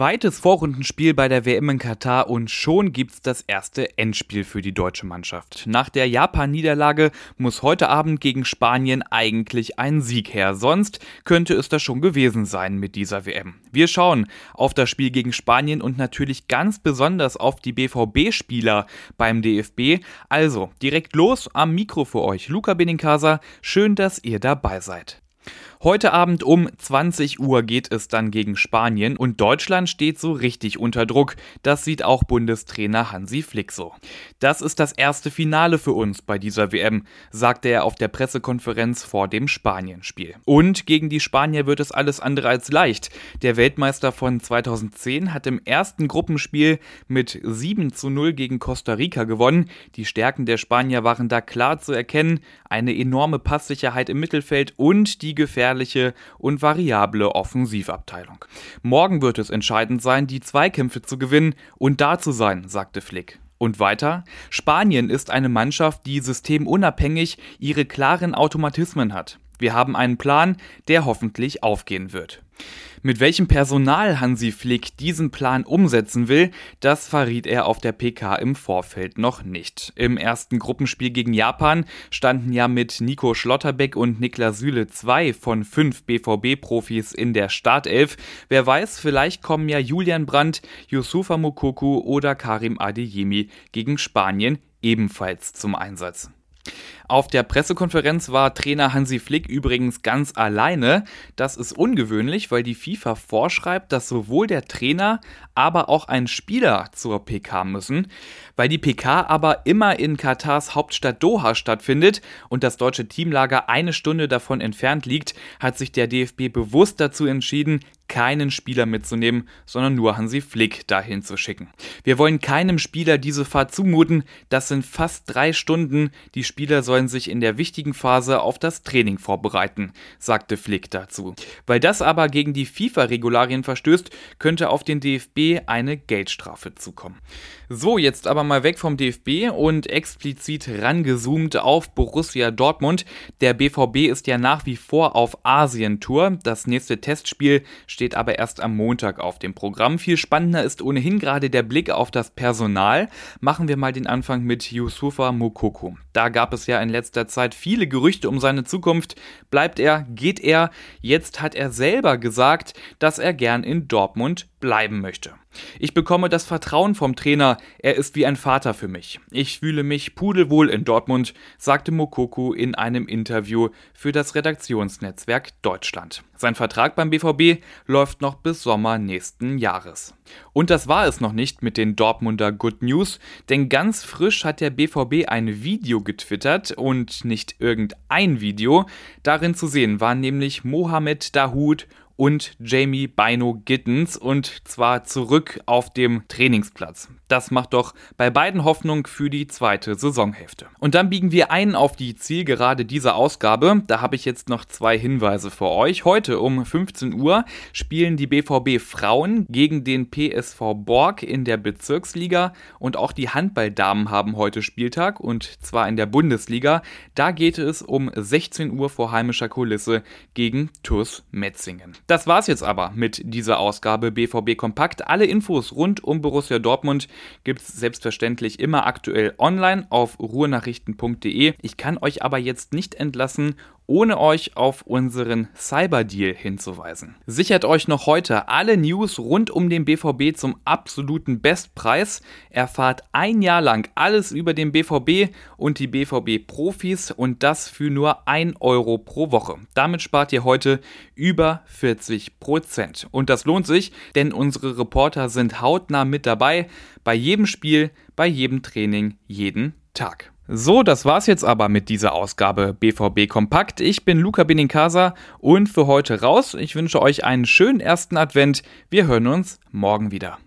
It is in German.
zweites Vorrundenspiel bei der WM in Katar und schon gibt's das erste Endspiel für die deutsche Mannschaft. Nach der Japan-Niederlage muss heute Abend gegen Spanien eigentlich ein Sieg her, sonst könnte es das schon gewesen sein mit dieser WM. Wir schauen auf das Spiel gegen Spanien und natürlich ganz besonders auf die BVB-Spieler beim DFB. Also direkt los am Mikro für euch, Luca Benincasa. Schön, dass ihr dabei seid. Heute Abend um 20 Uhr geht es dann gegen Spanien und Deutschland steht so richtig unter Druck. Das sieht auch Bundestrainer Hansi Flick so. Das ist das erste Finale für uns bei dieser WM, sagte er auf der Pressekonferenz vor dem Spanienspiel. Und gegen die Spanier wird es alles andere als leicht. Der Weltmeister von 2010 hat im ersten Gruppenspiel mit 7 zu 0 gegen Costa Rica gewonnen. Die Stärken der Spanier waren da klar zu erkennen. Eine enorme Passsicherheit im Mittelfeld und die gefährliche gefährliche und variable Offensivabteilung. Morgen wird es entscheidend sein, die Zweikämpfe zu gewinnen und da zu sein, sagte Flick. Und weiter, Spanien ist eine Mannschaft, die systemunabhängig ihre klaren Automatismen hat. Wir haben einen Plan, der hoffentlich aufgehen wird. Mit welchem Personal Hansi Flick diesen Plan umsetzen will, das verriet er auf der PK im Vorfeld noch nicht. Im ersten Gruppenspiel gegen Japan standen ja mit Nico Schlotterbeck und Niklas Süle zwei von fünf BVB-Profis in der Startelf. Wer weiß, vielleicht kommen ja Julian Brandt, Yusufa Mukoku oder Karim Adeyemi gegen Spanien ebenfalls zum Einsatz. Auf der Pressekonferenz war Trainer Hansi Flick übrigens ganz alleine. Das ist ungewöhnlich, weil die FIFA vorschreibt, dass sowohl der Trainer, aber auch ein Spieler zur PK müssen. Weil die PK aber immer in Katars Hauptstadt Doha stattfindet und das deutsche Teamlager eine Stunde davon entfernt liegt, hat sich der DFB bewusst dazu entschieden, keinen Spieler mitzunehmen, sondern nur Hansi Flick dahin zu schicken. Wir wollen keinem Spieler diese Fahrt zumuten. Das sind fast drei Stunden. Die Spieler sollen sich in der wichtigen Phase auf das Training vorbereiten, sagte Flick dazu. Weil das aber gegen die FIFA-Regularien verstößt, könnte auf den DFB eine Geldstrafe zukommen. So, jetzt aber mal weg vom DFB und explizit rangezoomt auf Borussia Dortmund. Der BVB ist ja nach wie vor auf Asientour. Das nächste Testspiel steht aber erst am Montag auf dem Programm. Viel spannender ist ohnehin gerade der Blick auf das Personal. Machen wir mal den Anfang mit Yusufa Mukoko. Da gab es ja in letzter Zeit viele Gerüchte um seine Zukunft. Bleibt er? Geht er? Jetzt hat er selber gesagt, dass er gern in Dortmund bleiben möchte. Ich bekomme das Vertrauen vom Trainer, er ist wie ein Vater für mich. Ich fühle mich pudelwohl in Dortmund, sagte Mokoku in einem Interview für das Redaktionsnetzwerk Deutschland. Sein Vertrag beim BVB läuft noch bis Sommer nächsten Jahres. Und das war es noch nicht mit den Dortmunder Good News, denn ganz frisch hat der BVB ein Video getwittert und nicht irgendein Video. Darin zu sehen war nämlich Mohamed Dahoud und Jamie Bino Gittens und zwar zurück auf dem Trainingsplatz. Das macht doch bei beiden Hoffnung für die zweite Saisonhälfte. Und dann biegen wir ein auf die Zielgerade dieser Ausgabe. Da habe ich jetzt noch zwei Hinweise für euch. Heute um 15 Uhr spielen die BVB Frauen gegen den PSV Borg in der Bezirksliga und auch die Handballdamen haben heute Spieltag und zwar in der Bundesliga. Da geht es um 16 Uhr vor heimischer Kulisse gegen TuS Metzingen. Das war's jetzt aber mit dieser Ausgabe BVB Kompakt. Alle Infos rund um Borussia Dortmund gibt's selbstverständlich immer aktuell online auf ruhrnachrichten.de. Ich kann euch aber jetzt nicht entlassen, ohne euch auf unseren Cyberdeal hinzuweisen. Sichert euch noch heute alle News rund um den BVB zum absoluten Bestpreis. Erfahrt ein Jahr lang alles über den BVB und die BVB-Profis und das für nur 1 Euro pro Woche. Damit spart ihr heute über 40 Prozent. Und das lohnt sich, denn unsere Reporter sind hautnah mit dabei, bei jedem Spiel, bei jedem Training, jeden Tag. So, das war's jetzt aber mit dieser Ausgabe BVB Kompakt. Ich bin Luca Benincasa und für heute raus. Ich wünsche euch einen schönen ersten Advent. Wir hören uns morgen wieder.